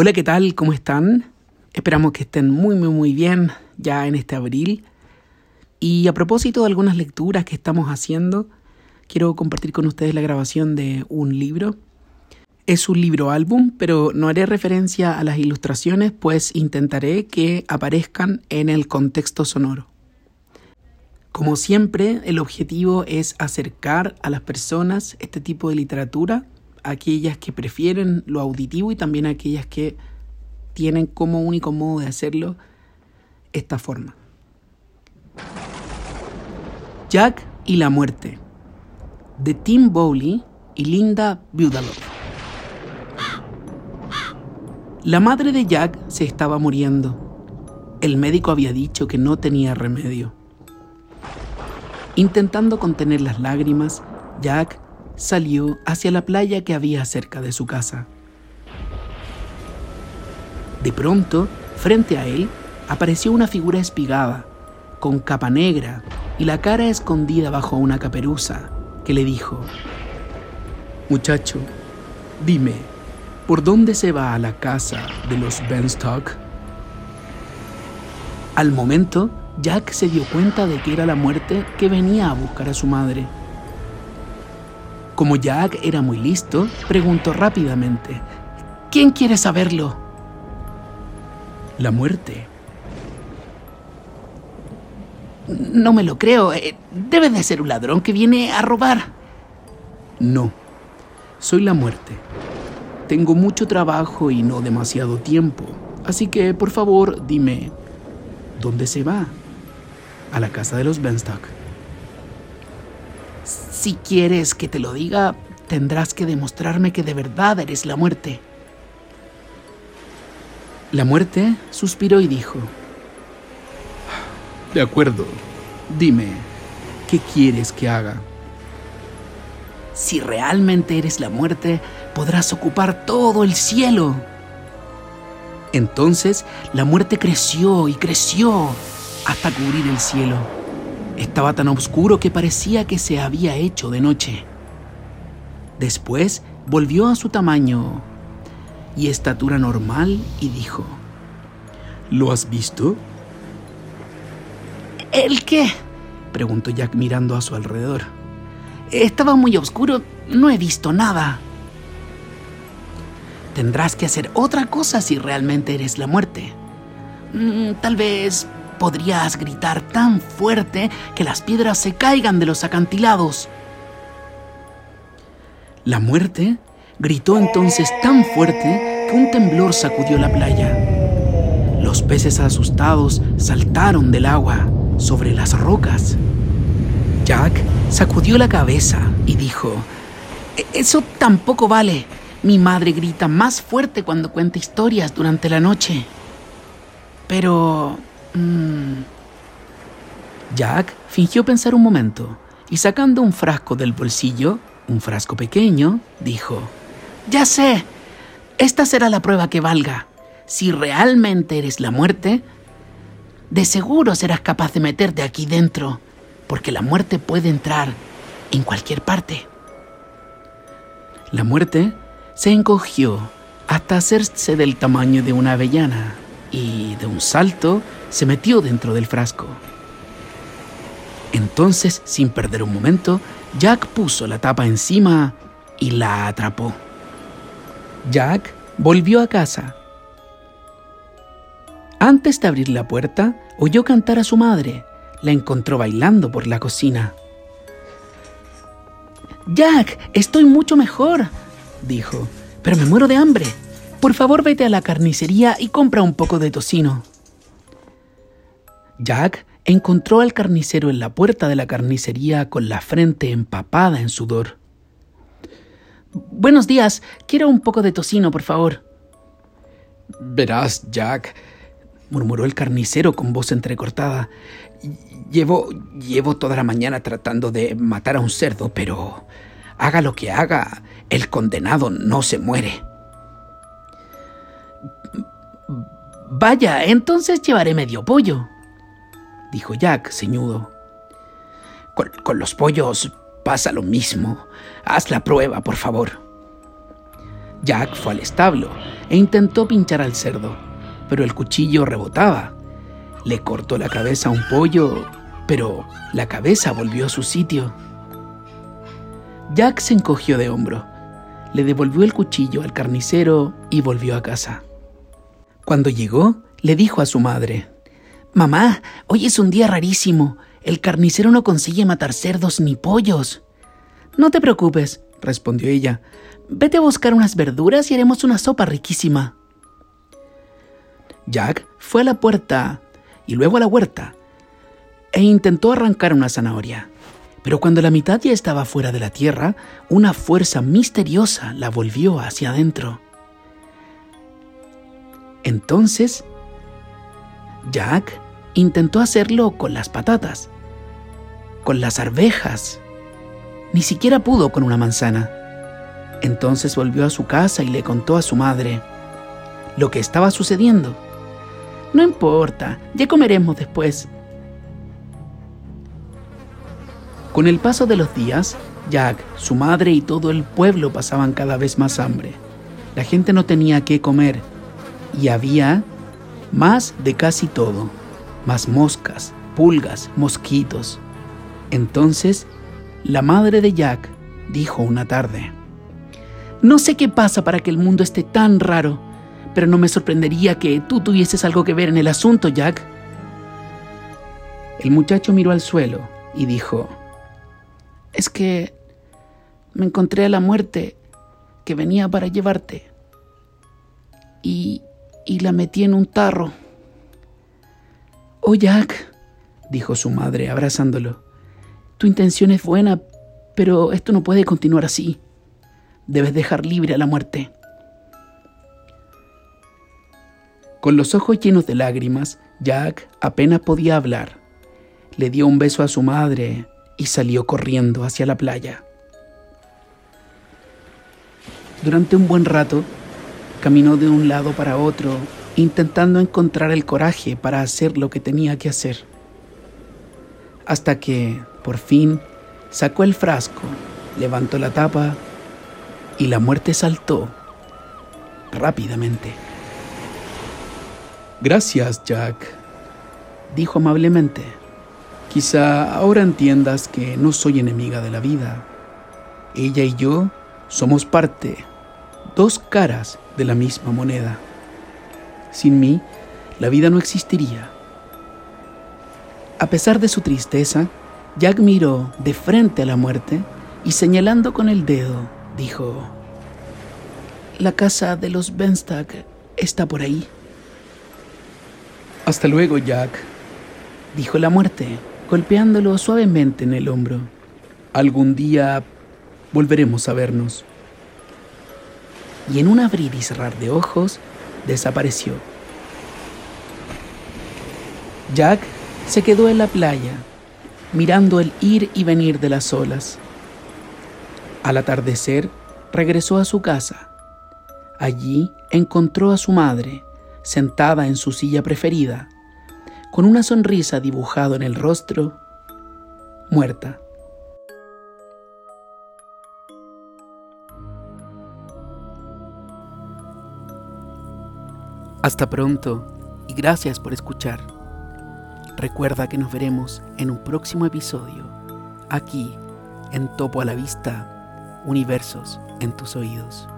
Hola, ¿qué tal? ¿Cómo están? Esperamos que estén muy, muy, muy bien ya en este abril. Y a propósito de algunas lecturas que estamos haciendo, quiero compartir con ustedes la grabación de un libro. Es un libro álbum, pero no haré referencia a las ilustraciones, pues intentaré que aparezcan en el contexto sonoro. Como siempre, el objetivo es acercar a las personas este tipo de literatura, aquellas que prefieren lo auditivo y también aquellas que tienen como único modo de hacerlo esta forma. Jack y la muerte, de Tim Bowley y Linda Budaloff. La madre de Jack se estaba muriendo. El médico había dicho que no tenía remedio. Intentando contener las lágrimas, Jack salió hacia la playa que había cerca de su casa. De pronto, frente a él, apareció una figura espigada, con capa negra y la cara escondida bajo una caperuza, que le dijo, Muchacho, dime, ¿por dónde se va a la casa de los Benstock? Al momento, Jack se dio cuenta de que era la muerte que venía a buscar a su madre. Como Jack era muy listo, preguntó rápidamente, ¿Quién quiere saberlo? La muerte. No me lo creo. Eh, debe de ser un ladrón que viene a robar. No, soy la muerte. Tengo mucho trabajo y no demasiado tiempo. Así que, por favor, dime, ¿dónde se va? a la casa de los Benstock. Si quieres que te lo diga, tendrás que demostrarme que de verdad eres la muerte. La muerte suspiró y dijo, De acuerdo, dime, ¿qué quieres que haga? Si realmente eres la muerte, podrás ocupar todo el cielo. Entonces la muerte creció y creció hasta cubrir el cielo. Estaba tan oscuro que parecía que se había hecho de noche. Después volvió a su tamaño y estatura normal y dijo, ¿Lo has visto? ¿El qué? preguntó Jack mirando a su alrededor. Estaba muy oscuro, no he visto nada. Tendrás que hacer otra cosa si realmente eres la muerte. Mm, tal vez podrías gritar tan fuerte que las piedras se caigan de los acantilados. La muerte gritó entonces tan fuerte que un temblor sacudió la playa. Los peces asustados saltaron del agua sobre las rocas. Jack sacudió la cabeza y dijo, e-, Eso tampoco vale. Mi madre grita más fuerte cuando cuenta historias durante la noche. Pero Mm. Jack fingió pensar un momento y sacando un frasco del bolsillo, un frasco pequeño, dijo, Ya sé, esta será la prueba que valga. Si realmente eres la muerte, de seguro serás capaz de meterte aquí dentro, porque la muerte puede entrar en cualquier parte. La muerte se encogió hasta hacerse del tamaño de una avellana y de un salto se metió dentro del frasco. Entonces, sin perder un momento, Jack puso la tapa encima y la atrapó. Jack volvió a casa. Antes de abrir la puerta, oyó cantar a su madre. La encontró bailando por la cocina. Jack, estoy mucho mejor, dijo, pero me muero de hambre. Por favor, vete a la carnicería y compra un poco de tocino. Jack encontró al carnicero en la puerta de la carnicería con la frente empapada en sudor. Buenos días, quiero un poco de tocino, por favor. Verás, Jack, murmuró el carnicero con voz entrecortada. Llevo, llevo toda la mañana tratando de matar a un cerdo, pero haga lo que haga, el condenado no se muere. Vaya, entonces llevaré medio pollo, dijo Jack, ceñudo. Con, los pollos pasa lo mismo. Haz la prueba, por favor. Jack fue al establo e intentó pinchar al cerdo, pero el cuchillo rebotaba. Le cortó la cabeza a un pollo, pero la cabeza volvió a su sitio. Jack se encogió de hombro, le devolvió el cuchillo al carnicero y volvió a casa. Cuando llegó, le dijo a su madre, Mamá, hoy es un día rarísimo. El carnicero no consigue matar cerdos ni pollos. No te preocupes, respondió ella. Vete a buscar unas verduras y haremos una sopa riquísima. Jack fue a la puerta y luego a la huerta e intentó arrancar una zanahoria. Pero cuando la mitad ya estaba fuera de la tierra, una fuerza misteriosa la volvió hacia adentro. Entonces, Jack intentó hacerlo con las patatas, con las arvejas. Ni siquiera pudo con una manzana. Entonces volvió a su casa y le contó a su madre lo que estaba sucediendo. No importa, ya comeremos después. Con el paso de los días, Jack, su madre y todo el pueblo pasaban cada vez más hambre. La gente no tenía qué comer y había más de casi todo, más moscas, pulgas, mosquitos. Entonces, la madre de Jack dijo una tarde, No sé qué pasa para que el mundo esté tan raro, pero no me sorprendería que tú tuvieses algo que ver en el asunto, Jack. El muchacho miró al suelo y dijo, es que me encontré a la muerte que venía para llevarte y, y la metí en un tarro. Oh, Jack, dijo su madre abrazándolo, tu intención es buena, pero esto no puede continuar así. Debes dejar libre a la muerte. Con los ojos llenos de lágrimas, Jack apenas podía hablar. Le dio un beso a su madre y salió corriendo hacia la playa. Durante un buen rato, caminó de un lado para otro, intentando encontrar el coraje para hacer lo que tenía que hacer. Hasta que, por fin, sacó el frasco, levantó la tapa y la muerte saltó rápidamente. Gracias, Jack, dijo amablemente. Quizá ahora entiendas que no soy enemiga de la vida. Ella y yo somos parte, dos caras de la misma moneda. Sin mí, la vida no existiría. A pesar de su tristeza, Jack miró de frente a la muerte y señalando con el dedo, dijo, La casa de los Benstag está por ahí. Hasta luego, Jack, dijo la muerte golpeándolo suavemente en el hombro. Algún día volveremos a vernos. Y en un abrir y cerrar de ojos, desapareció. Jack se quedó en la playa, mirando el ir y venir de las olas. Al atardecer, regresó a su casa. Allí encontró a su madre, sentada en su silla preferida, con una sonrisa dibujado en el rostro, muerta. Hasta pronto y gracias por escuchar. Recuerda que nos veremos en un próximo episodio, aquí en Topo a la Vista, Universos en tus oídos.